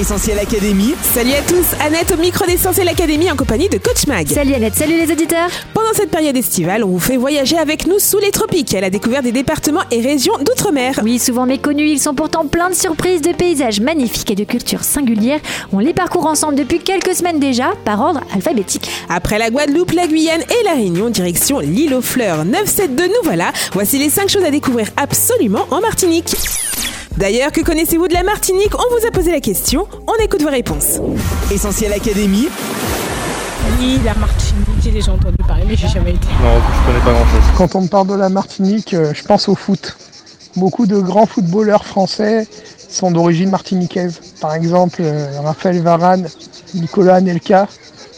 Essentiel Académie. Salut à tous, Annette au micro d'Essentiel Académie en compagnie de Coach Mag. Salut Annette, salut les auditeurs. Pendant cette période estivale, on vous fait voyager avec nous sous les tropiques à la découverte des départements et régions d'outre-mer. Oui, souvent méconnus, ils sont pourtant pleins de surprises, de paysages magnifiques et de cultures singulières. On les parcourt ensemble depuis quelques semaines déjà, par ordre alphabétique. Après la Guadeloupe, la Guyane et la Réunion, direction l'île aux fleurs 972, nous voilà. Voici les 5 choses à découvrir absolument en Martinique. D'ailleurs, que connaissez-vous de la Martinique On vous a posé la question, on écoute vos réponses. Essentiel Académie. Oui, la Martinique, j'ai déjà entendu parler, mais j'ai jamais été. Non, je connais pas grand chose. Quand on me parle de la Martinique, euh, je pense au foot. Beaucoup de grands footballeurs français sont d'origine martiniquaise. Par exemple, euh, Raphaël Varane, Nicolas Anelka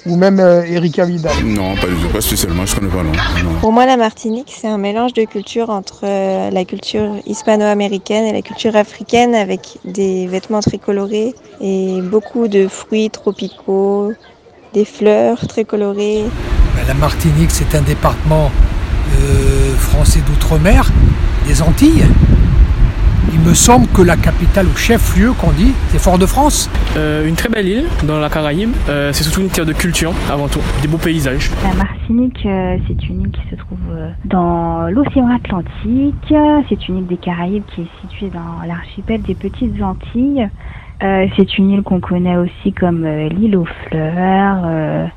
ou même euh, Erika Vidal. Non, pas du tout, pas spécialement, je connais pas, non. non. Pour moi, la Martinique, c'est un mélange de cultures entre euh, la culture hispano-américaine et la culture africaine avec des vêtements très colorés et beaucoup de fruits tropicaux, des fleurs très colorées. Ben, La Martinique, c'est un département euh, français d'outre-mer, des Antilles. Il me semble que la capitale ou chef-lieu qu'on dit, c'est Fort-de-France. Euh, une très belle île dans la Caraïbe. Euh, c'est surtout une terre de culture avant tout, des beaux paysages. La Martinique, euh, c'est une île qui se trouve dans l'océan Atlantique. C'est une île des Caraïbes qui est située dans l'archipel des Petites Antilles. Euh, c'est une île qu'on connaît aussi comme euh, l'île aux fleurs.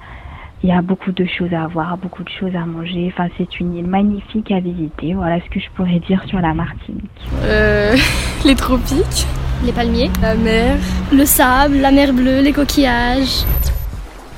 Il y a beaucoup de choses à voir, beaucoup de choses à manger. Enfin, c'est une île magnifique à visiter. Voilà ce que je pourrais dire sur la Martinique. Euh, les tropiques, Les palmiers, la mer. le sable, la mer bleue, les coquillages.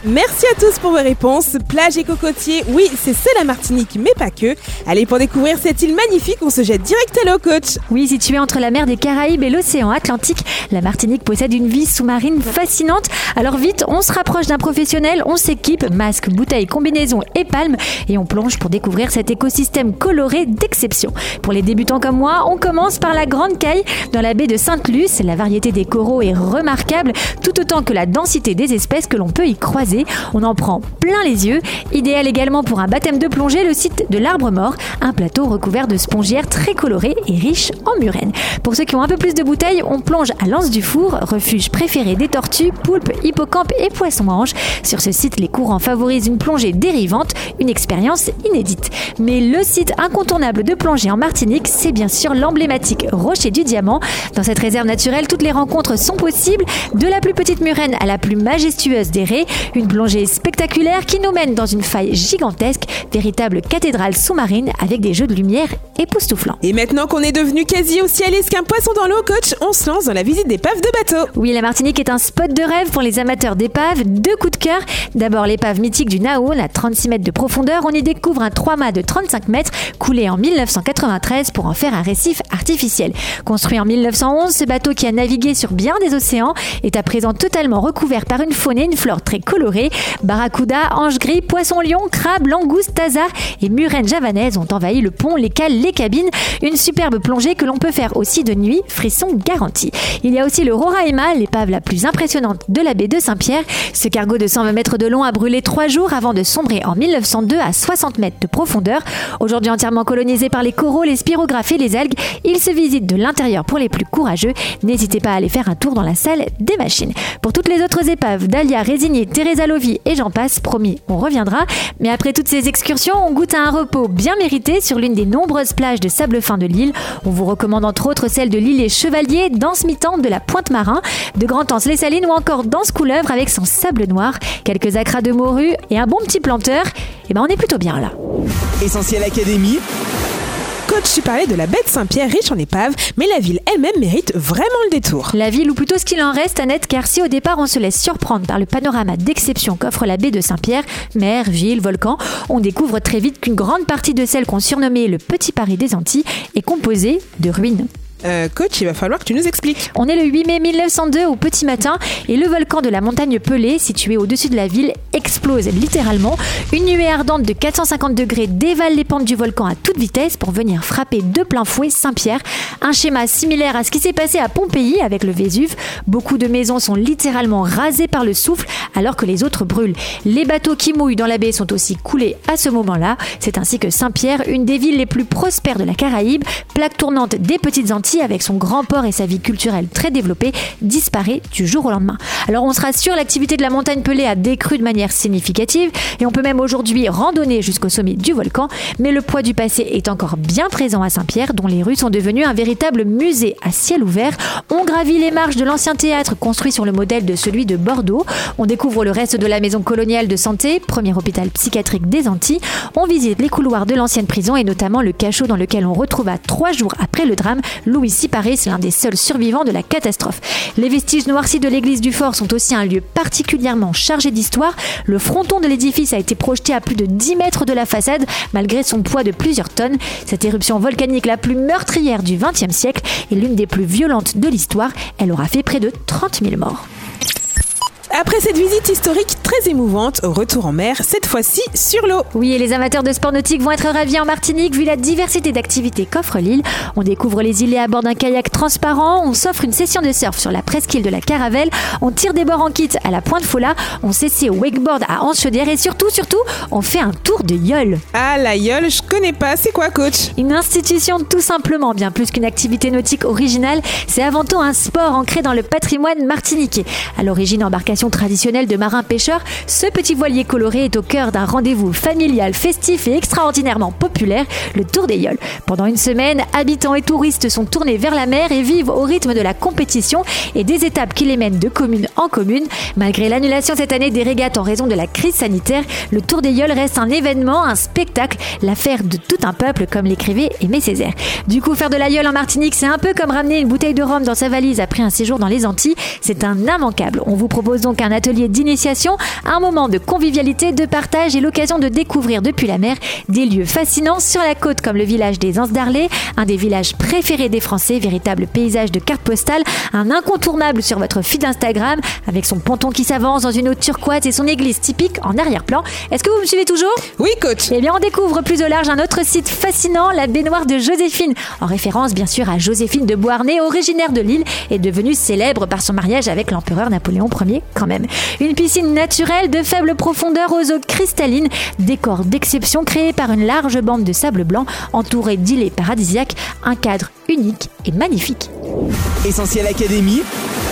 Merci à tous pour vos réponses. Plage et cocotiers, oui, c'est la Martinique, mais pas que. Allez, pour découvrir cette île magnifique, on se jette direct à l'eau, coach. Oui, située entre la mer des Caraïbes et l'océan Atlantique, la Martinique possède une vie sous-marine fascinante. Alors vite, on se rapproche d'un professionnel, on s'équipe, masque, bouteille, combinaison et palme, et on plonge pour découvrir cet écosystème coloré d'exception. Pour les débutants comme moi, on commence par la Grande Caille, dans la baie de Sainte-Luce. La variété des coraux est remarquable, tout autant que la densité des espèces que l'on peut y croiser. On en prend plein les yeux. Idéal également pour un baptême de plongée, le site de l'Arbre Mort, un plateau recouvert de spongières très colorées et riches en murènes. Pour ceux qui ont un peu plus de bouteilles, on plonge à l'Anse du Four, refuge préféré des tortues, poulpes, hippocampes et poissons-anges. Sur ce site, les courants favorisent une plongée dérivante, une expérience inédite. Mais le site incontournable de plongée en Martinique, c'est bien sûr l'emblématique Rocher du Diamant. Dans cette réserve naturelle, toutes les rencontres sont possibles, de la plus petite murène à la plus majestueuse des raies. Une plongée spectaculaire qui nous mène dans une faille gigantesque, véritable cathédrale sous-marine avec des jeux de lumière époustouflants. Et maintenant qu'on est devenu quasi aussi à l'aise qu'un poisson dans l'eau, coach, on se lance dans la visite d'épaves de bateau. Oui, la Martinique est un spot de rêve pour les amateurs d'épaves. Deux coups de cœur. D'abord l'épave mythique du Naoun à 36 mètres de profondeur. On y découvre un 3 mâts de 35 mètres coulé en 1993 pour en faire un récif artificiel. Construit en 1911, ce bateau qui a navigué sur bien des océans est à présent totalement recouvert par une faune et une flore très colorées. Barracuda, ange gris, poisson lion, crabe, langouste, tazar et murène javanaise ont envahi le pont, les cales, les cabines. Une superbe plongée que l'on peut faire aussi de nuit, frisson garanti. Il y a aussi le Roraima, l'épave la plus impressionnante de la baie de Saint-Pierre. Ce cargo de 120 mètres de long a brûlé trois jours avant de sombrer en 1902 à 60 mètres de profondeur. Aujourd'hui entièrement colonisé par les coraux, les spirographes et les algues, il se visite de l'intérieur pour les plus courageux. N'hésitez pas à aller faire un tour dans la salle des machines. Pour toutes les autres épaves, Dahlia, Résigné, Teresa Lovi et j'en passe, promis, on reviendra. Mais après toutes ces excursions, on goûte à un repos bien mérité sur l'une des nombreuses plages de sable fin de l'île. On vous recommande entre autres celle de l'île et Chevalier, danse mi-temps de la Pointe Marin, de Grand-Anse les Salines ou encore danse couleuvre avec son sable noir, quelques acras de morue et un bon petit planteur. Et ben on est plutôt bien là. Essentiel Académie. Tu parlais de la baie de Saint-Pierre riche en épaves, mais la ville elle-même mérite vraiment le détour. La ville, ou plutôt ce qu'il en reste, Annette, car si au départ on se laisse surprendre par le panorama d'exception qu'offre la baie de Saint-Pierre, mer, ville, volcan, on découvre très vite qu'une grande partie de celle qu'on surnommait le Petit Paris des Antilles est composée de ruines. Euh, coach, il va falloir que tu nous expliques. On est le 8 mai 1902 au petit matin et le volcan de la montagne Pelée, situé au-dessus de la ville, explose littéralement. Une nuée ardente de 450 degrés dévale les pentes du volcan à toute vitesse pour venir frapper de plein fouet Saint-Pierre. Un schéma similaire à ce qui s'est passé à Pompéi avec le Vésuve. Beaucoup de maisons sont littéralement rasées par le souffle alors que les autres brûlent. Les bateaux qui mouillent dans la baie sont aussi coulés à ce moment-là. C'est ainsi que Saint-Pierre, une des villes les plus prospères de la Caraïbe, plaque tournante des petites Antilles avec son grand port et sa vie culturelle très développée, disparaît du jour au lendemain. Alors on se rassure, l'activité de la montagne Pelée a décru de manière significative et on peut même aujourd'hui randonner jusqu'au sommet du volcan, mais le poids du passé est encore bien présent à Saint-Pierre, dont les rues sont devenues un véritable musée à ciel ouvert. On gravit les marches de l'ancien théâtre construit sur le modèle de celui de Bordeaux. On découvre le reste de la maison coloniale de santé, premier hôpital psychiatrique des Antilles. On visite les couloirs de l'ancienne prison et notamment le cachot dans lequel on retrouva trois jours après le drame Louis Siparis, l'un des seuls survivants de la catastrophe. Les vestiges noircis de l'église du fort sont aussi un lieu particulièrement chargé d'histoire. Le fronton de l'édifice a été projeté à plus de 10 mètres de la façade malgré son poids de plusieurs tonnes. Cette éruption volcanique la plus meurtrière du XXe siècle est l'une des plus violentes de l'histoire. Elle aura fait près de 30 000 morts. Après cette visite historique très émouvante, retour en mer, cette fois-ci sur l'eau. Oui, et les amateurs de sport nautique vont être ravis en Martinique vu la diversité d'activités qu'offre l'île. On découvre les îlets à bord d'un kayak transparent, on s'offre une session de surf sur la presqu'île de la Caravelle, on tire des bords en kit à la Pointe Fola, on s'essaie au wakeboard à Anse-Chaudière et surtout, surtout, on fait un tour de yole. Ah, la yole, je connais pas, c'est quoi coach? Une institution tout simplement, bien plus qu'une activité nautique originale, c'est avant tout un sport ancré dans le patrimoine martiniquais. À l'origine, embarcation traditionnelle de marins-pêcheurs, ce petit voilier coloré est au cœur d'un rendez-vous familial, festif et extraordinairement populaire, le Tour des Yoles. Pendant une semaine, habitants et touristes sont tournés vers la mer et vivent au rythme de la compétition et des étapes qui les mènent de commune en commune. Malgré l'annulation cette année des régates en raison de la crise sanitaire, le Tour des Yoles reste un événement, un spectacle, l'affaire de tout un peuple, comme l'écrivait Aimé Césaire. Du coup, faire de la Yole en Martinique, c'est un peu comme ramener une bouteille de rhum dans sa valise après un séjour dans les Antilles. C'est un immanquable. On vous propose donc un atelier d'initiation, un moment de convivialité, de partage et l'occasion de découvrir depuis la mer des lieux fascinants sur la côte comme le village des Anses d'Arlé, un des villages préférés des Français, véritable paysage de carte postale, un incontournable sur votre feed Instagram avec son ponton qui s'avance dans une eau turquoise et son église typique en arrière-plan. Est-ce que vous me suivez toujours? Oui, coach. Eh bien, on découvre plus au large un autre site fascinant, la baignoire de Joséphine, en référence bien sûr à Joséphine de Beauharnais, originaire de Lille et devenue célèbre par son mariage avec l'empereur Napoléon Ier quand même. Une piscine naturelle de faible profondeur aux eaux cristallines, décor d'exception créé par une large bande de sable blanc entourée d'îlets paradisiaques, un cadre unique et magnifique. Essentiel Académie.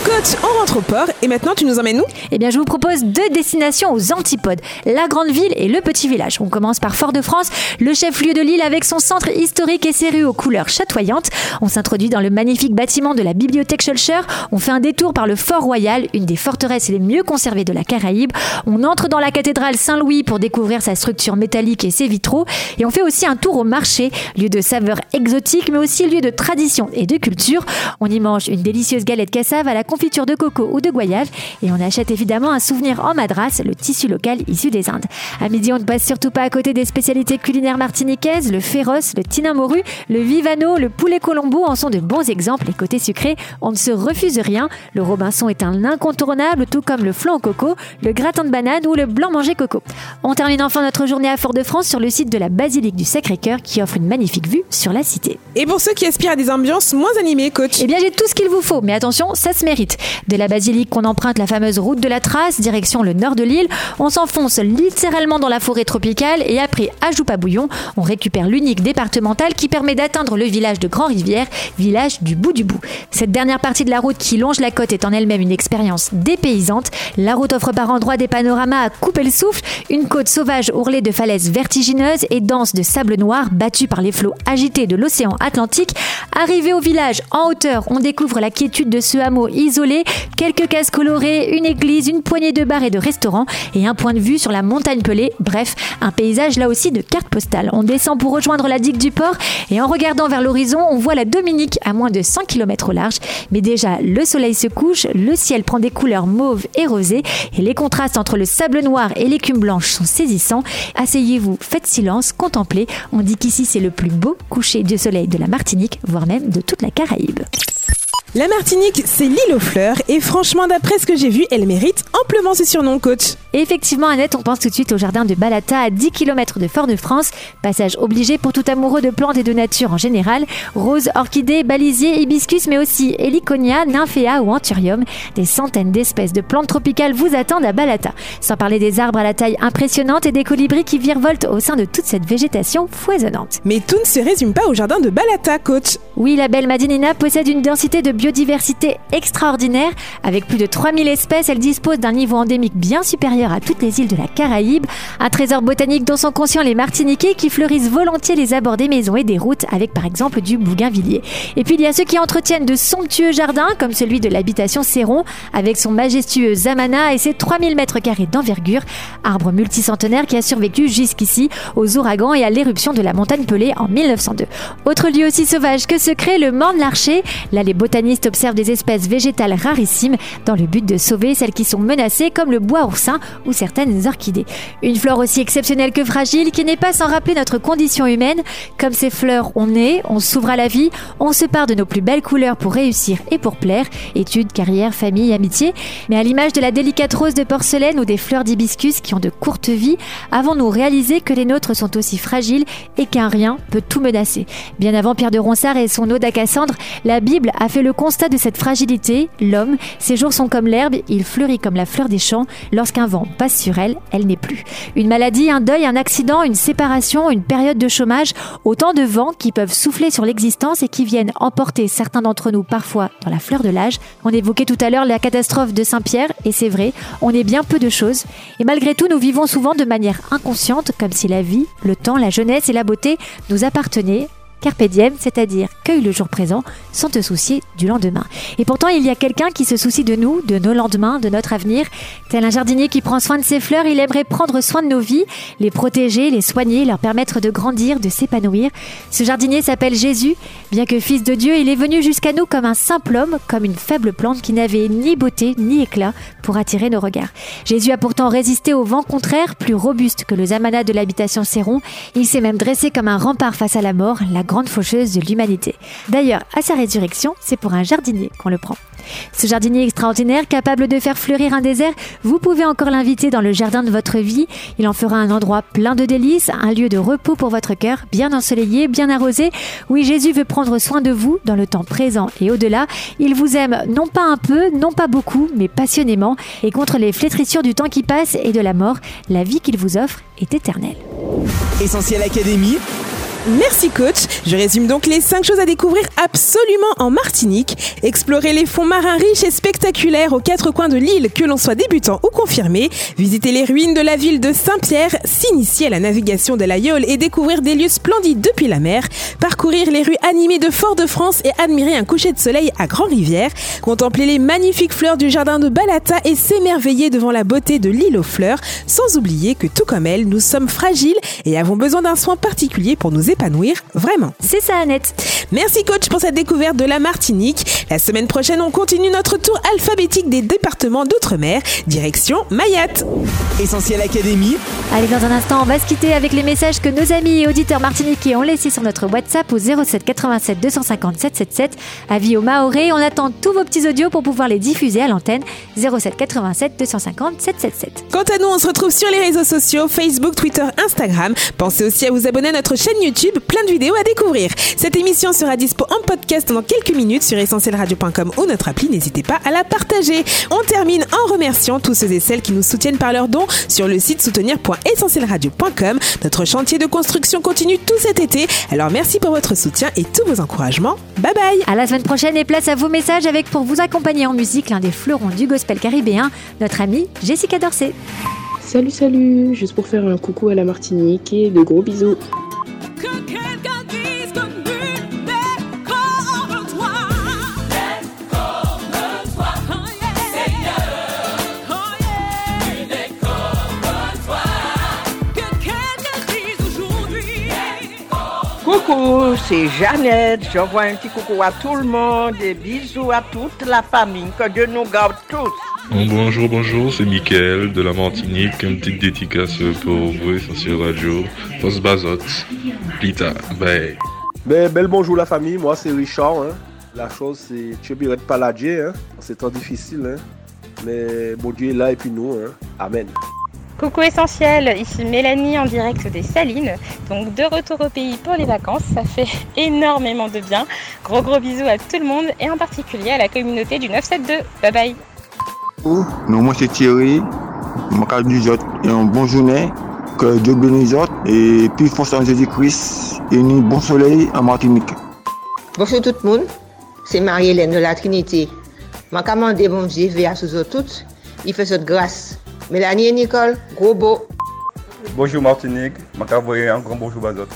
Coach, on rentre au port et maintenant tu nous emmènes où? Eh bien, je vous propose deux destinations aux antipodes, la grande ville et le petit village. On commence par Fort-de-France, le chef-lieu de l'île avec son centre historique et ses rues aux couleurs chatoyantes. On s'introduit dans le magnifique bâtiment de la bibliothèque Schulcher. On fait un détour par le Fort Royal, une des forteresses les mieux conservées de la Caraïbe. On entre dans la cathédrale Saint-Louis pour découvrir sa structure métallique et ses vitraux. Et on fait aussi un tour au marché, lieu de saveurs exotiques, mais aussi lieu de tradition et de culture. On y mange une délicieuse galette cassave à la confiture de coco ou de goyave et on achète évidemment un souvenir en madras, le tissu local issu des Indes. À midi, on ne passe surtout pas à côté des spécialités culinaires martiniquaises, le féroce, le tinamoru, le vivano, le poulet colombo en sont de bons exemples et côté sucré, on ne se refuse rien. Le Robinson est un incontournable, tout comme le flan au coco, le gratin de banane ou le blanc manger coco. On termine enfin notre journée à Fort-de-France sur le site de la basilique du Sacré-Cœur qui offre une magnifique vue sur la cité. Et pour ceux qui aspirent à des ambiances moins animées, coach Eh bien, j'ai tout ce qu'il vous faut, mais attention, ça se mérite. De la basilique qu'on emprunte la fameuse route de la Trace, direction le nord de l'île, on s'enfonce littéralement dans la forêt tropicale et après à Joupabouillon, on récupère l'unique départemental qui permet d'atteindre le village de Grand-Rivière, village du bout du bout. Cette dernière partie de la route qui longe la côte est en elle-même une expérience dépaysante. La route offre par endroits des panoramas à couper le souffle, une côte sauvage ourlée de falaises vertigineuses et dense de sable noir battu par les flots agités de l'océan Atlantique. Arrivé au village, en hauteur, on découvre la quiétude de ce hameau isolé, quelques cases colorées, une église, une poignée de bars et de restaurants et un point de vue sur la montagne pelée. Bref, un paysage là aussi de carte postale. On descend pour rejoindre la digue du port et en regardant vers l'horizon, on voit la Dominique à moins de 100 km au large. Mais déjà, le soleil se couche, le ciel prend des couleurs et rosées et les contrastes entre le sable noir et l'écume blanche sont saisissants. Asseyez-vous, faites silence, contemplez. On dit qu'ici c'est le plus beau coucher de soleil de la Martinique, voire même de toute la Caraïbe. La Martinique, c'est l'île aux fleurs et franchement, d'après ce que j'ai vu, elle mérite amplement ce surnom, coach. Et effectivement, Annette, on pense tout de suite au jardin de Balata à 10 km de Fort-de-France. Passage obligé pour tout amoureux de plantes et de nature en général. Roses, orchidées, balisiers, hibiscus, mais aussi héliconia, nymphéa ou anthurium. Des centaines d'espèces de plantes tropicales vous attendent à Balata. Sans parler des arbres à la taille impressionnante et des colibris qui virevoltent au sein de toute cette végétation foisonnante. Mais tout ne se résume pas au jardin de Balata, coach. Oui, la belle Madinina possède une densité de biodiversité extraordinaire. Avec plus de 3000 espèces, elle dispose d'un niveau endémique bien supérieur à toutes les îles de la Caraïbe. Un trésor botanique dont sont conscients les Martiniquais qui fleurissent volontiers les abords des maisons et des routes avec par exemple du bougainvillier. Et puis il y a ceux qui entretiennent de somptueux jardins comme celui de l'habitation Céron avec son majestueux Zamana et ses 3000 mètres carrés d'envergure. Arbre multicentenaire qui a survécu jusqu'ici aux ouragans et à l'éruption de la montagne Pelée en 1902. Autre lieu aussi sauvage que secret, le Morne-Larcher. Là, les botanistes observent des espèces végétales rarissimes dans le but de sauver celles qui sont menacées comme le bois oursin ou certaines orchidées. Une flore aussi exceptionnelle que fragile qui n'est pas sans rappeler notre condition humaine. Comme ces fleurs, on naît, on s'ouvre à la vie, on se part de nos plus belles couleurs pour réussir et pour plaire, études, carrière, famille, amitié. Mais à l'image de la délicate rose de porcelaine ou des fleurs d'hibiscus qui ont de courtes vies, avons-nous réalisé que les nôtres sont aussi fragiles et qu'un rien peut tout menacer? Bien avant Pierre de Ronsard et son ode à la Bible a fait le constat de cette fragilité. L'homme, ses jours sont comme l'herbe, il fleurit comme la fleur des champs. Lorsqu'un vent passe sur elle, elle n'est plus. Une maladie, un deuil, un accident, une séparation, une période de chômage, autant de vents qui peuvent souffler sur l'existence et qui viennent emporter certains d'entre nous parfois dans la fleur de l'âge. On évoquait tout à l'heure la catastrophe de Saint-Pierre, et c'est vrai, on est bien peu de choses. Et malgré tout, nous vivons souvent de manière inconsciente, comme si la vie, le temps, la jeunesse et la beauté nous appartenaient Carpe c'est-à-dire cueille le jour présent sans te soucier du lendemain. Et pourtant, il y a quelqu'un qui se soucie de nous, de nos lendemains, de notre avenir. Tel un jardinier qui prend soin de ses fleurs, il aimerait prendre soin de nos vies, les protéger, les soigner, leur permettre de grandir, de s'épanouir. Ce jardinier s'appelle Jésus. Bien que fils de Dieu, il est venu jusqu'à nous comme un simple homme, comme une faible plante qui n'avait ni beauté ni éclat pour attirer nos regards. Jésus a pourtant résisté au vent contraire, plus robuste que le zamana de l'habitation Céron. Il s'est même dressé comme un rempart face à la mort, la grande faucheuse de l'humanité. D'ailleurs, à sa résurrection, c'est pour un jardinier qu'on le prend. Ce jardinier extraordinaire, capable de faire fleurir un désert, vous pouvez encore l'inviter dans le jardin de votre vie. Il en fera un endroit plein de délices, un lieu de repos pour votre cœur, bien ensoleillé, bien arrosé. Oui, Jésus veut prendre soin de vous dans le temps présent et au-delà. Il vous aime non pas un peu, non pas beaucoup, mais passionnément. Et contre les flétrissures du temps qui passe et de la mort, la vie qu'il vous offre est éternelle. Essentiel Académie. Merci coach. Je résume donc les 5 choses à découvrir absolument en Martinique. Explorer les fonds marins riches et spectaculaires aux quatre coins de l'île, que l'on soit débutant ou confirmé. Visiter les ruines de la ville de Saint-Pierre. S'initier à la navigation de la Yole et découvrir des lieux splendides depuis la mer. Parcourir les rues animées de Fort-de-France et admirer un coucher de soleil à Grand-Rivière. Contempler les magnifiques fleurs du jardin de Balata et s'émerveiller devant la beauté de l'île aux fleurs. Sans oublier que tout comme elle, nous sommes fragiles et avons besoin d'un soin particulier pour nous épanouir épanouir vraiment. C'est ça, Annette. Merci, coach, pour cette découverte de la Martinique. La semaine prochaine, on continue notre tour alphabétique des départements d'outre-mer. Direction Mayotte. Essentiel Académie. Allez, dans un instant, on va se quitter avec les messages que nos amis et auditeurs martiniquais ont laissés sur notre WhatsApp au 07 87 250 777. Avis aux Maoré, on attend tous vos petits audios pour pouvoir les diffuser à l'antenne 07 87 250 777. Quant à nous, on se retrouve sur les réseaux sociaux Facebook, Twitter, Instagram. Pensez aussi à vous abonner à notre chaîne YouTube plein de vidéos à découvrir. Cette émission sera dispo en podcast dans quelques minutes sur essentielradio.com ou notre appli. N'hésitez pas à la partager. On termine en remerciant tous ceux et celles qui nous soutiennent par leurs dons sur le site soutenir.essentielradio.com. Notre chantier de construction continue tout cet été. Alors merci pour votre soutien et tous vos encouragements. Bye bye. À la semaine prochaine et place à vos messages avec pour vous accompagner en musique l'un des fleurons du gospel caribéen, notre amie Jessica Dorsey. Salut salut, juste pour faire un coucou à la Martinique et de gros bisous. Coucou, c'est Jeannette. J'envoie un petit coucou à tout le monde et bisous à toute la famille. Que Dieu nous garde tous. Bon, bonjour, bonjour, c'est Mickaël de la Martinique. Une petite dédicace pour vous, Essentiel Radio. Post Bazot. Pita, bye. Mais bel bonjour la famille, moi c'est Richard. hein. La chose c'est Tchebiret Paladier, hein. c'est temps difficile. hein. Mais bon Dieu est là et puis nous. hein. Amen. Coucou essentiel, ici Mélanie en direct des Salines. Donc de retour au pays pour les vacances, ça fait énormément de bien. Gros gros bisous à tout le monde et en particulier à la communauté du 972. Bye bye. Non, moi c'est Thierry. Je dis une bonne journée. Que Dieu bénisse autres. Et puis, force en Jésus-Christ. Et un bon soleil en Martinique. Bonjour tout le monde, c'est Marie-Hélène de la Trinité. Je commande mon Dieu vers sous eux toutes. Il fait cette grâce. Mélanie et Nicole, gros beau. Bonjour Martinique, je envoyer un grand bonjour à vous.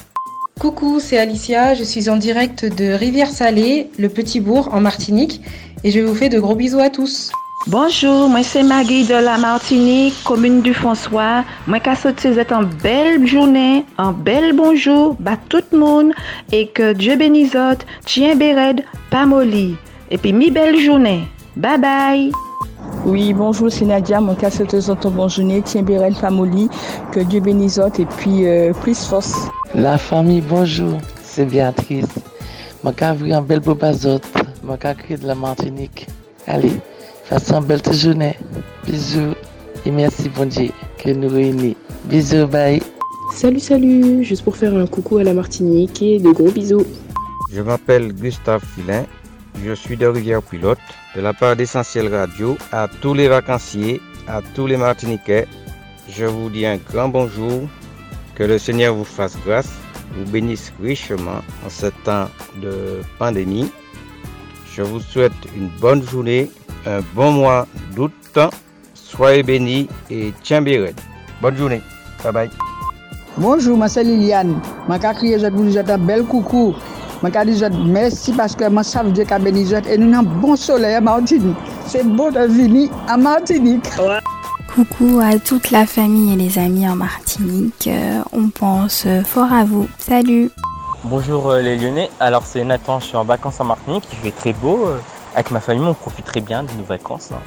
Coucou, c'est Alicia, je suis en direct de Rivière-Salée, le petit bourg en Martinique, et je vous fais de gros bisous à tous. Bonjour, moi c'est Maggie de la Martinique, commune du François. Moi qu'à souhaiter une belle journée, un bel bonjour, à tout le monde et que Dieu bénisse tien béred, pas molly. Et puis mi belle journée. Bye bye. Oui, bonjour, c'est Nadia. Mon cas, c'est ton bonne journée. Tiens, Bérel, Famoli. Que Dieu bénisse autres et puis euh, plus force. La famille, bonjour, c'est Béatrice. Je vais un bel beau bazot. Je vais de la Martinique. Allez, fasse une belle journée. Bisous et merci, bon Dieu, que nous réunit. Bisous, bye. Salut, salut, juste pour faire un coucou à la Martinique et de gros bisous. Je m'appelle Gustave Filin. Je suis de Rivière Pilote. De la part d'Essentiel Radio, à tous les vacanciers, à tous les Martiniquais, je vous dis un grand bonjour. Que le Seigneur vous fasse grâce, vous bénisse richement en ce temps de pandémie. Je vous souhaite une bonne journée, un bon mois d'août. Soyez bénis et tiens béret. Bonne journée. Bye bye. Bonjour, c'est Liliane. Crier, je vous souhaite un bel coucou. Je vais dire merci parce que je sais Dieu qui béni et nous avons un bon soleil à Martinique. C'est beau de venir à Martinique. Coucou à toute la famille et les amis en Martinique. Euh, on pense fort à vous. Salut Bonjour euh, les Lyonnais, alors c'est Nathan, je suis en vacances en Martinique, il fait très beau. euh, Avec ma famille, on profite très bien de nos vacances. hein.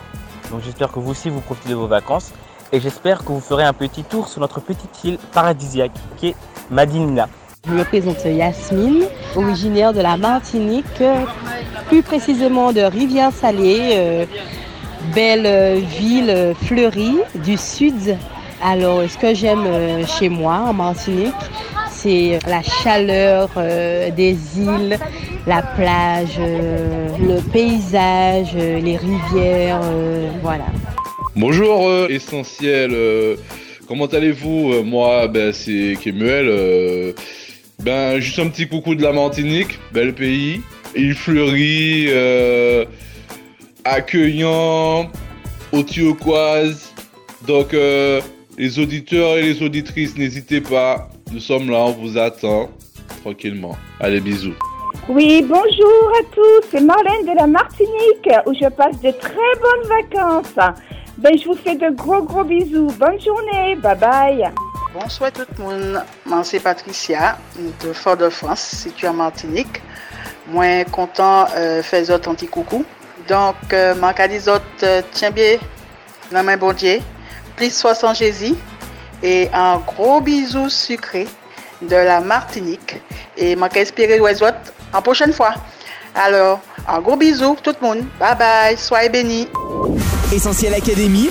Donc j'espère que vous aussi vous profitez de vos vacances et j'espère que vous ferez un petit tour sur notre petite île paradisiaque qui est Madinina. Je me présente Yasmine, originaire de la Martinique, plus précisément de Rivière-Salée, euh, belle euh, ville euh, fleurie du sud. Alors, ce que j'aime chez moi en Martinique, c'est la chaleur des îles, la plage, le paysage, les rivières, voilà. Bonjour essentiel, comment allez-vous Moi? Ben, c'est Kemuel, ben juste un petit coucou de la Martinique, bel pays, il fleurit, euh, accueillant, au turquoise, donc euh, les auditeurs et les auditrices n'hésitez pas, nous sommes là, on vous attend tranquillement. Allez bisous. Oui, bonjour à tous, c'est Marlène de la Martinique où je passe de très bonnes vacances. Ben, je vous fais de gros gros bisous. Bonne journée, bye bye. Bonsoir tout le monde, moi c'est Patricia de Fort-de-France, située en Martinique. Moi content euh, faire un petit coucou. Donc, euh, autres, euh, tiens bien, la main bon Dieu, plus 60 Jésus et un gros bisou sucré de la Martinique. Et qu'à espérer les autres en prochaine fois. Alors, un gros bisou tout le monde. Bye bye, soyez bénis. Essentiel Académie.